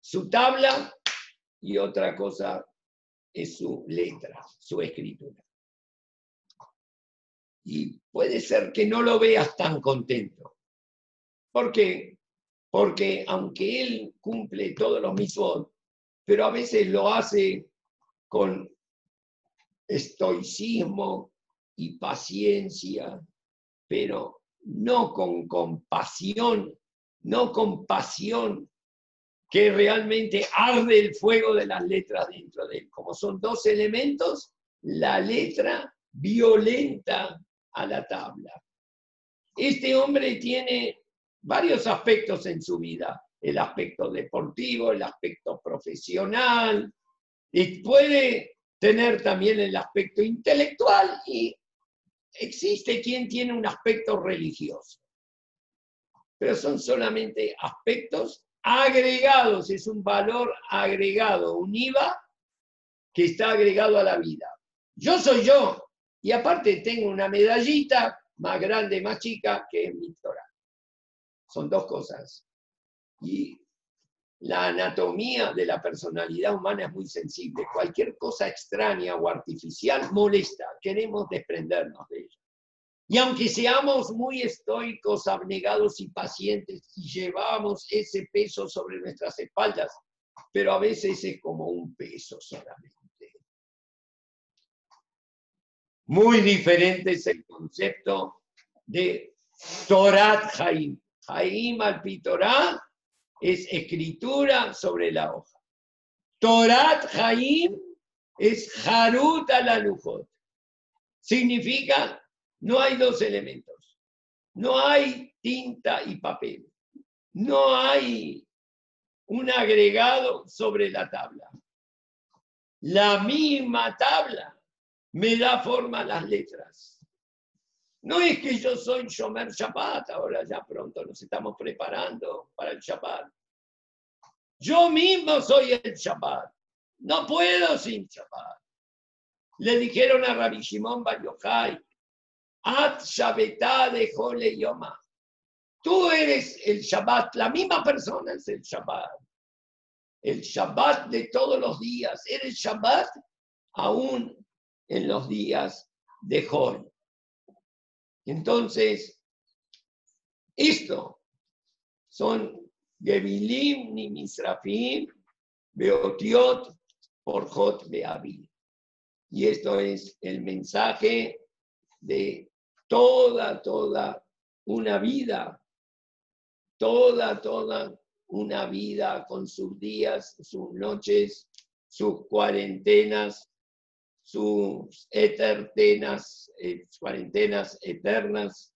su tabla, y otra cosa es su letra, su escritura. Y puede ser que no lo veas tan contento. ¿Por qué? Porque aunque él cumple todos los mismos, pero a veces lo hace con estoicismo y paciencia, pero no con compasión, no con pasión, que realmente arde el fuego de las letras dentro de él. Como son dos elementos, la letra violenta a la tabla. Este hombre tiene varios aspectos en su vida, el aspecto deportivo, el aspecto profesional, Y puede tener también el aspecto intelectual y existe quien tiene un aspecto religioso. Pero son solamente aspectos agregados, es un valor agregado, un IVA que está agregado a la vida. Yo soy yo, y aparte tengo una medallita más grande, más chica, que es mi Torah. Son dos cosas. Y la anatomía de la personalidad humana es muy sensible. Cualquier cosa extraña o artificial molesta. Queremos desprendernos de ella. Y aunque seamos muy estoicos, abnegados y pacientes y llevamos ese peso sobre nuestras espaldas, pero a veces es como un peso solamente. Muy diferente es el concepto de Torat Jaim. Jaim al Pitorá es escritura sobre la hoja. Torat Jaim es Harut al Significa, no hay dos elementos. No hay tinta y papel. No hay un agregado sobre la tabla. La misma tabla me da forma a las letras. No es que yo soy Shomer Shabbat, ahora ya pronto nos estamos preparando para el Shabbat. Yo mismo soy el Shabbat. No puedo sin Shabbat. Le dijeron a Rabbi Shimon Bar Yochai, At Shabbetá de Jole Yoma. Tú eres el Shabbat, la misma persona es el Shabbat. El Shabbat de todos los días. Eres Shabbat aún en los días de Jol. Entonces, esto son Gebilim ni Misrafim, Beotiot, Porjot Beabil. Y esto es el mensaje de toda, toda una vida, toda, toda una vida con sus días, sus noches, sus cuarentenas, sus eternas, eh, cuarentenas eternas.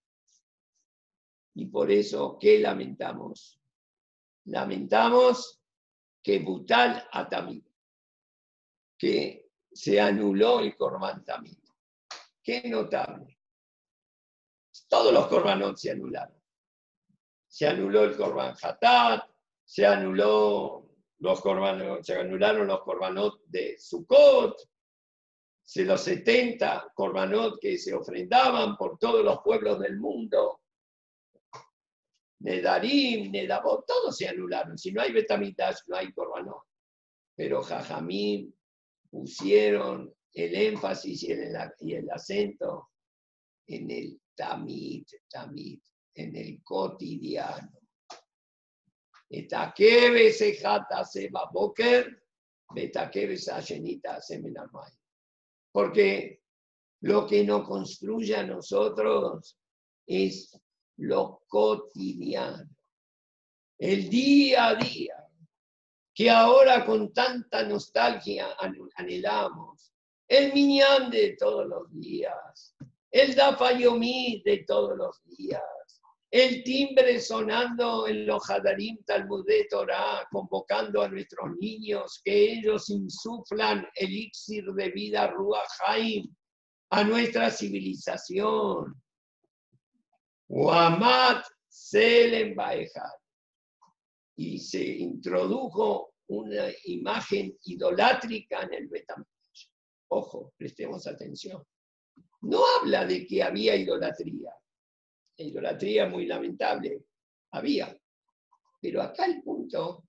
Y por eso, ¿qué lamentamos? Lamentamos que Butal Atamid, que se anuló el Corban Tamid. Qué notable. Todos los Corbanot se anularon. Se anuló el Corban Hatat, se anuló los Corbanot, se anularon los Corbanot de Sukkot, se los 70 Corbanot que se ofrendaban por todos los pueblos del mundo, Nedarim, Nedabot, todos se anularon. Si no hay Betamitash, no hay Corbanot. Pero Jajamim pusieron el énfasis y el, y el acento en el tamid, tamid, en el cotidiano. Etakebe sejata seba boker, betakebe sayenita semenamay. Porque lo que nos construye a nosotros es lo cotidiano, el día a día, que ahora con tanta nostalgia anhelamos, el miñán de todos los días, el dafayomi de todos los días, el timbre sonando en los Hadarim Talmudé Torah, convocando a nuestros niños que ellos insuflan elixir de vida Ruach a nuestra civilización. Muhammad Selem Baejar. Y se introdujo una imagen idolátrica en el Betamigdash. Ojo, prestemos atención. No habla de que había idolatría. La idolatría muy lamentable. Había. Pero acá el punto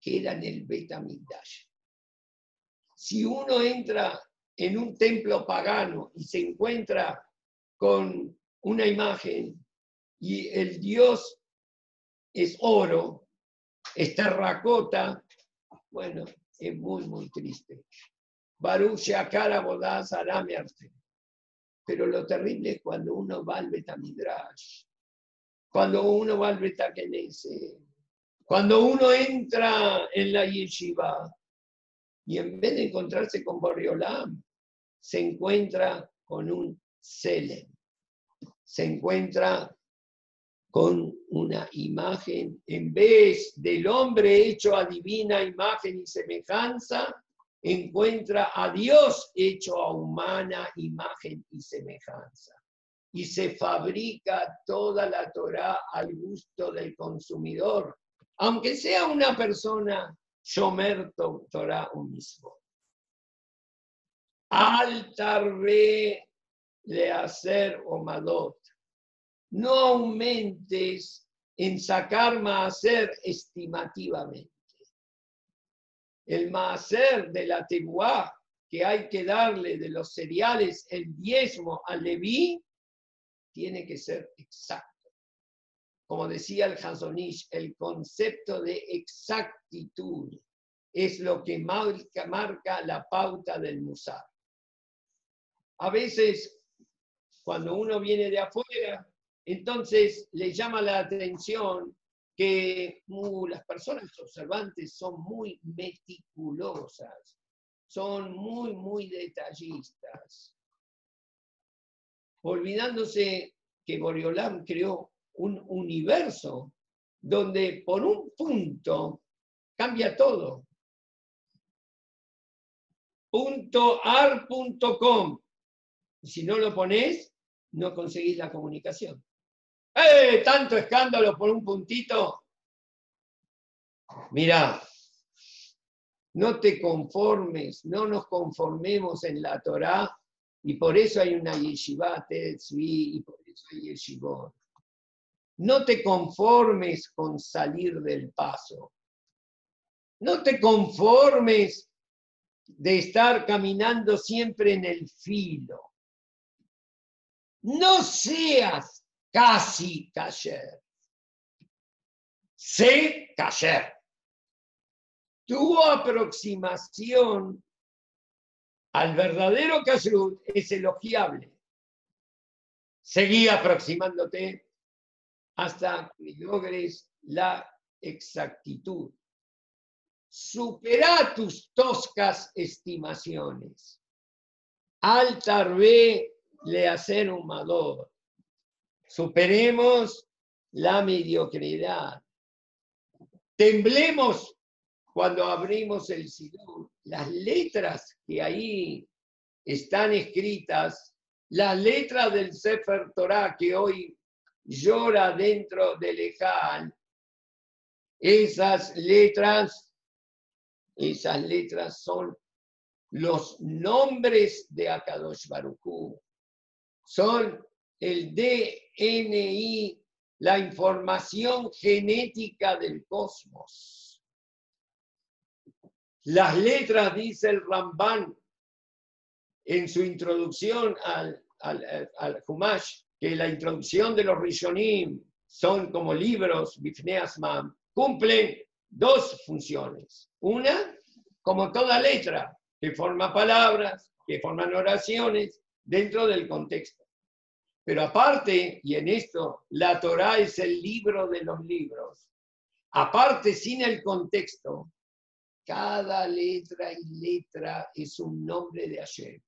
que era en el Betamigdash. Si uno entra en un templo pagano y se encuentra con una imagen y el Dios es oro, es terracota, bueno, es muy, muy triste. Baruch Akara Bodaz Pero lo terrible es cuando uno va al Betamidrash, cuando uno va al Betakenese, cuando uno entra en la yeshiva y en vez de encontrarse con Borriolam, se encuentra con un Selem se encuentra con una imagen, en vez del hombre hecho a divina imagen y semejanza, encuentra a Dios hecho a humana imagen y semejanza. Y se fabrica toda la Torah al gusto del consumidor, aunque sea una persona Shomer Torah un mismo. Al le hacer omadot. No aumentes en sacar maaser estimativamente. El maaser de la tebuá que hay que darle de los cereales el diezmo al Leví tiene que ser exacto. Como decía el Hazonish, el concepto de exactitud es lo que marca, marca la pauta del musar. A veces cuando uno viene de afuera, entonces le llama la atención que las personas observantes son muy meticulosas, son muy, muy detallistas, olvidándose que Boriolam creó un universo donde por un punto cambia todo. Ar.com. Si no lo pones, no conseguís la comunicación. ¡Eh! Tanto escándalo por un puntito. Mira, no te conformes, no nos conformemos en la Torá y por eso hay una yeshiva y por eso hay yeshivot. No te conformes con salir del paso. No te conformes de estar caminando siempre en el filo. No seas casi cayer. Sé cayer. Tu aproximación al verdadero kashrut es elogiable. Seguí aproximándote hasta que logres la exactitud. Supera tus toscas estimaciones. Al tarbe le hacer un mador. Superemos la mediocridad. Temblemos cuando abrimos el sidur. Las letras que ahí están escritas, las letras del Sefer Torah que hoy llora dentro del Ejal, esas letras, esas letras son los nombres de Akadosh Baruchú son el DNI, la información genética del cosmos. Las letras, dice el Ramban en su introducción al, al, al Humash, que la introducción de los Rishonim son como libros, Bifneasman, cumplen dos funciones. Una, como toda letra, que forma palabras, que forman oraciones, dentro del contexto. Pero aparte, y en esto, la Torah es el libro de los libros. Aparte, sin el contexto, cada letra y letra es un nombre de Hashem.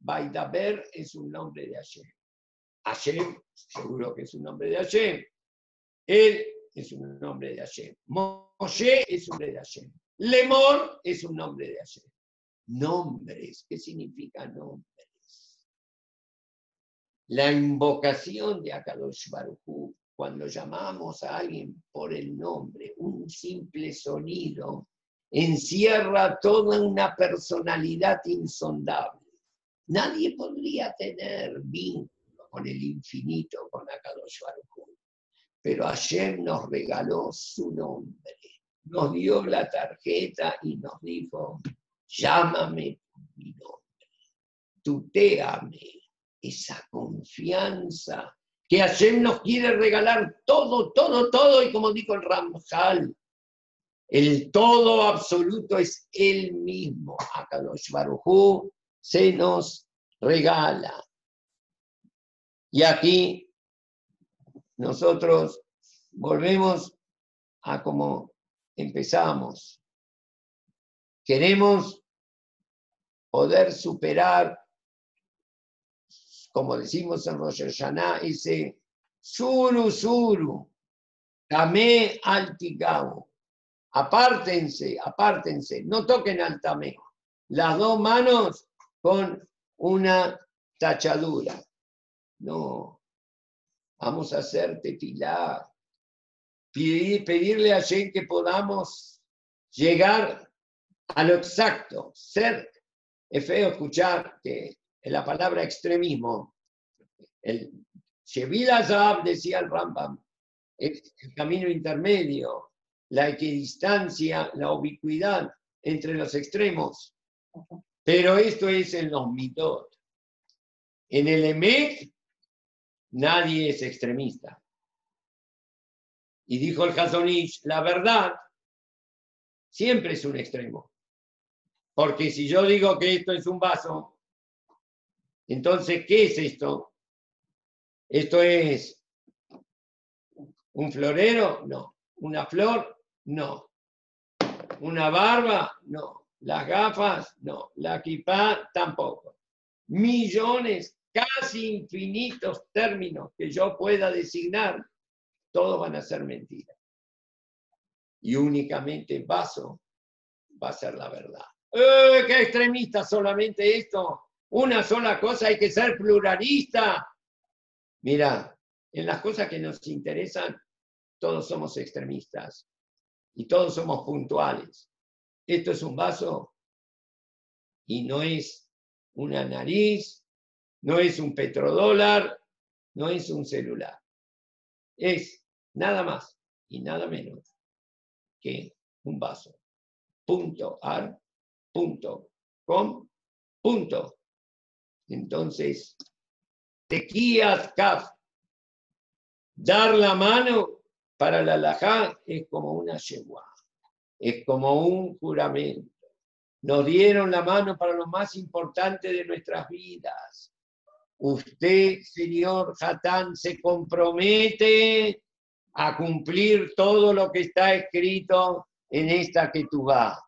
Baidaber es un nombre de Hashem. Hashem, seguro que es un nombre de Hashem. Él es un nombre de Hashem. Moshe es un nombre de Hashem. Lemor es un nombre de Hashem. Nombres, ¿qué significa nombre? La invocación de Akadosh Baruj cuando llamamos a alguien por el nombre, un simple sonido, encierra toda una personalidad insondable. Nadie podría tener vínculo con el infinito, con Akadosh Baruj Pero Hashem nos regaló su nombre, nos dio la tarjeta y nos dijo, llámame por mi nombre, tuteame, esa confianza que Hashem nos quiere regalar todo, todo, todo, y como dijo el Ramjal, el todo absoluto es Él mismo. Akadosh Barujú se nos regala. Y aquí nosotros volvemos a como empezamos. Queremos poder superar como decimos en Rosh Hashanah, dice, Suru, Suru, Tamé Altigao. Apártense, apártense, no toquen al Tamé. las dos manos con una tachadura. No, vamos a hacer tefilá, pedirle a Jen que podamos llegar a lo exacto, ser, es feo escuchar que la palabra extremismo, el Shevilazab decía el Rambam, el camino intermedio, la equidistancia, la ubicuidad entre los extremos. Pero esto es en los mitot. En el EMEC nadie es extremista. Y dijo el Hazonich, la verdad siempre es un extremo. Porque si yo digo que esto es un vaso, entonces, ¿qué es esto? ¿Esto es un florero? No. ¿Una flor? No. ¿Una barba? No. ¿Las gafas? No. ¿La kipá? Tampoco. Millones, casi infinitos términos que yo pueda designar, todos van a ser mentiras. Y únicamente vaso va a ser la verdad. ¡Eh, ¡Qué extremista solamente esto! Una sola cosa, hay que ser pluralista. Mira, en las cosas que nos interesan, todos somos extremistas y todos somos puntuales. Esto es un vaso y no es una nariz, no es un petrodólar, no es un celular. Es nada más y nada menos que un vaso. Punto ar, punto com, punto. Entonces, tequías kaf, dar la mano para la alajá es como una yegua, es como un juramento. Nos dieron la mano para lo más importante de nuestras vidas. Usted, señor Hatán, se compromete a cumplir todo lo que está escrito en esta que tú vas.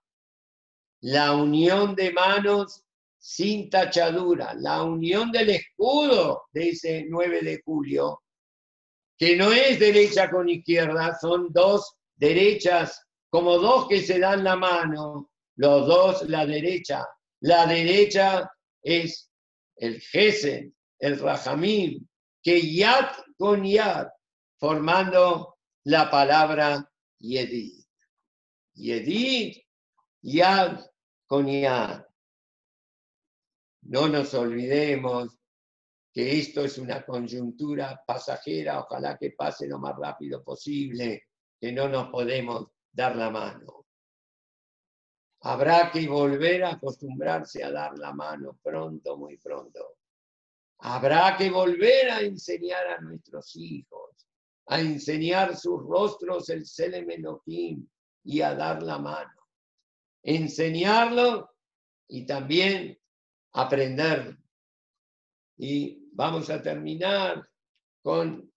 La unión de manos sin tachadura, la unión del escudo de ese 9 de julio, que no es derecha con izquierda, son dos derechas, como dos que se dan la mano, los dos la derecha. La derecha es el Gesen, el Rajamim, que Yad con Yad, formando la palabra Yedid. Yedid, Yad con Yad. No nos olvidemos que esto es una coyuntura pasajera, ojalá que pase lo más rápido posible, que no nos podemos dar la mano. Habrá que volver a acostumbrarse a dar la mano pronto, muy pronto. Habrá que volver a enseñar a nuestros hijos, a enseñar sus rostros el Selem y a dar la mano. Enseñarlo y también aprender. Y vamos a terminar con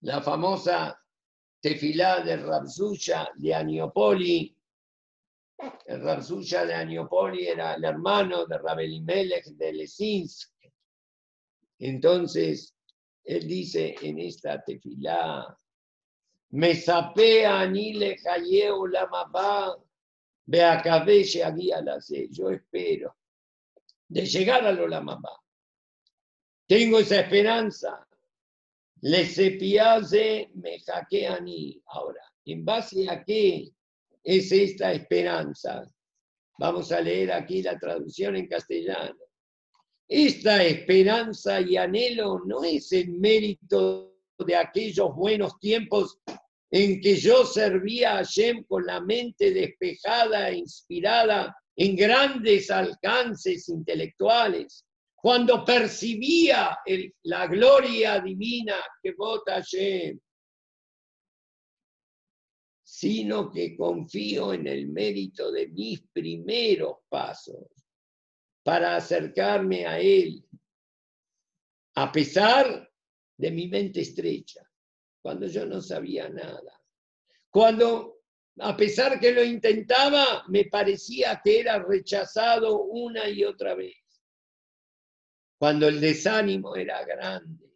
la famosa tefilá de Rabzuya de Aniopoli. El Rabzuya de Aniopoli era el hermano de Rabelimelech de Lesinsk. Entonces, él dice en esta tefilá, me sapea anile hayeu la mapá, ve a cabeza la Yo espero de llegar a Lola Mamá. Tengo esa esperanza. Le sepiase me hackean y ahora, ¿en base a qué es esta esperanza? Vamos a leer aquí la traducción en castellano. Esta esperanza y anhelo no es el mérito de aquellos buenos tiempos en que yo servía a Shem con la mente despejada e inspirada en grandes alcances intelectuales, cuando percibía la gloria divina que vota Hashem, sino que confío en el mérito de mis primeros pasos para acercarme a Él, a pesar de mi mente estrecha, cuando yo no sabía nada. Cuando a pesar que lo intentaba, me parecía que era rechazado una y otra vez. Cuando el desánimo era grande,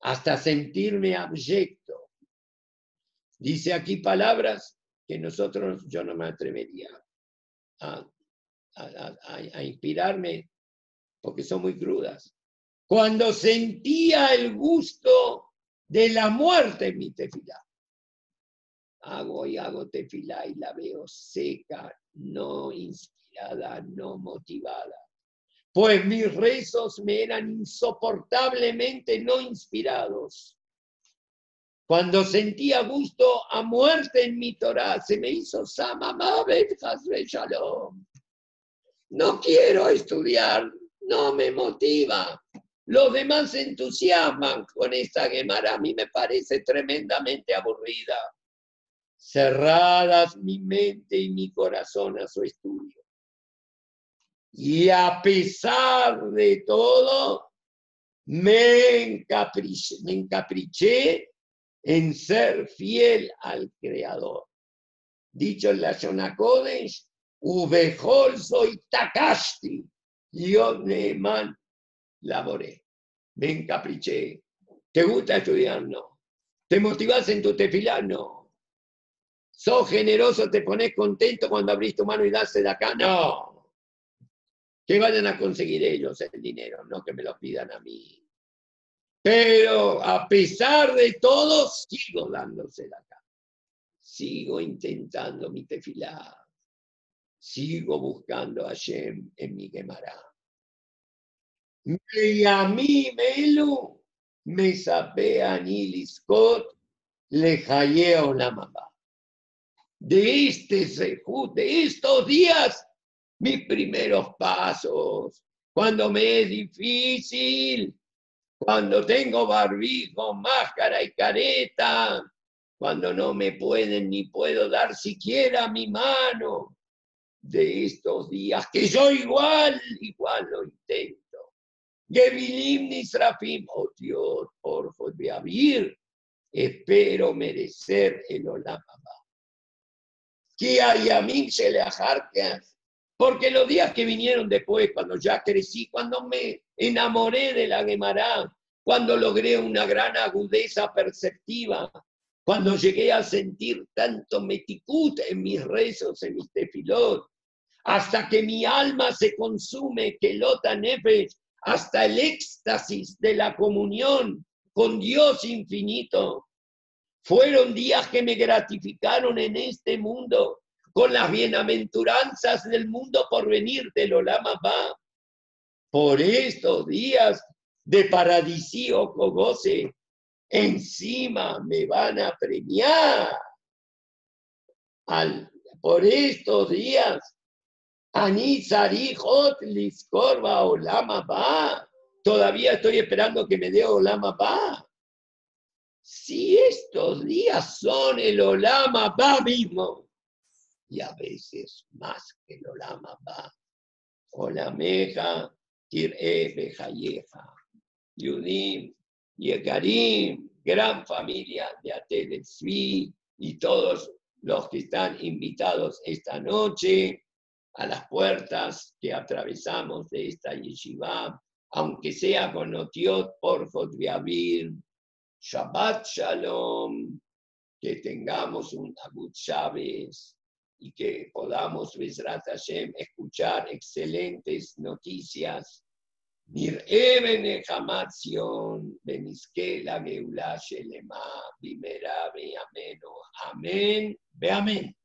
hasta sentirme abyecto. Dice aquí palabras que nosotros, yo no me atrevería a, a, inspirarme porque son muy crudas. Cuando sentía el gusto de la muerte en mi tefilá. Hago y hago tefilá y la veo seca, no inspirada, no motivada. Pues mis rezos me eran insoportablemente no inspirados. Cuando sentía gusto a muerte en mi Torah, se me hizo Samamavet Shalom. No quiero estudiar, no me motiva. Los demás se entusiasman con esta Gemara. A mí me parece tremendamente aburrida. Cerradas mi mente y mi corazón a su estudio. Y a pesar de todo, me encapriché, me encapriché en ser fiel al Creador. Dicho en la Shona Kodesh, Ubejol soy Takashti, yo Neeman laboré, me encapriché. ¿Te gusta estudiar? No. ¿Te motivas en tu tefilá? No. ¿Sos generoso, te pones contento cuando abrís tu mano y das de acá? No. Que vayan a conseguir ellos el dinero, no que me lo pidan a mí. Pero a pesar de todo, sigo dándose la cara. Sigo intentando mi tefilá. Sigo buscando a Shem en mi Gemara. Y a mí, Melu, me sapea Scott, le jayeo la mamá. De este de estos días, mis primeros pasos, cuando me es difícil, cuando tengo barbijo, máscara y careta, cuando no me pueden ni puedo dar siquiera mi mano. De estos días, que yo igual, igual lo intento. Gevilim oh Dios, por abrir, espero merecer el Olam Que mí se le porque los días que vinieron después, cuando ya crecí, cuando me enamoré de la Gemara, cuando logré una gran agudeza perceptiva, cuando llegué a sentir tanto meticut en mis rezos, en mis tefilot, hasta que mi alma se consume, que lota nefesh, hasta el éxtasis de la comunión con Dios infinito. Fueron días que me gratificaron en este mundo con las bienaventuranzas del mundo por venir del Olama va. Por estos días de paradisíaco goce, encima me van a premiar. Al, por estos días, Anisarihot Liscorba Olama va. Todavía estoy esperando que me dé Olama va. Si estos días son el Olama va mismo, y a veces más que el Olama va. Olameja, Tir'e, Bejayeja, Yudim, Yekarim, gran familia de Atelesvi y todos los que están invitados esta noche a las puertas que atravesamos de esta yeshiva, aunque sea con Otiot, Viavir, Shabbat Shalom, que tengamos un Abu Chávez y que podamos, Hashem, escuchar excelentes noticias. Nir'e benejamación, benizque la geula shelema, bimera ameno. Amén, ve amén.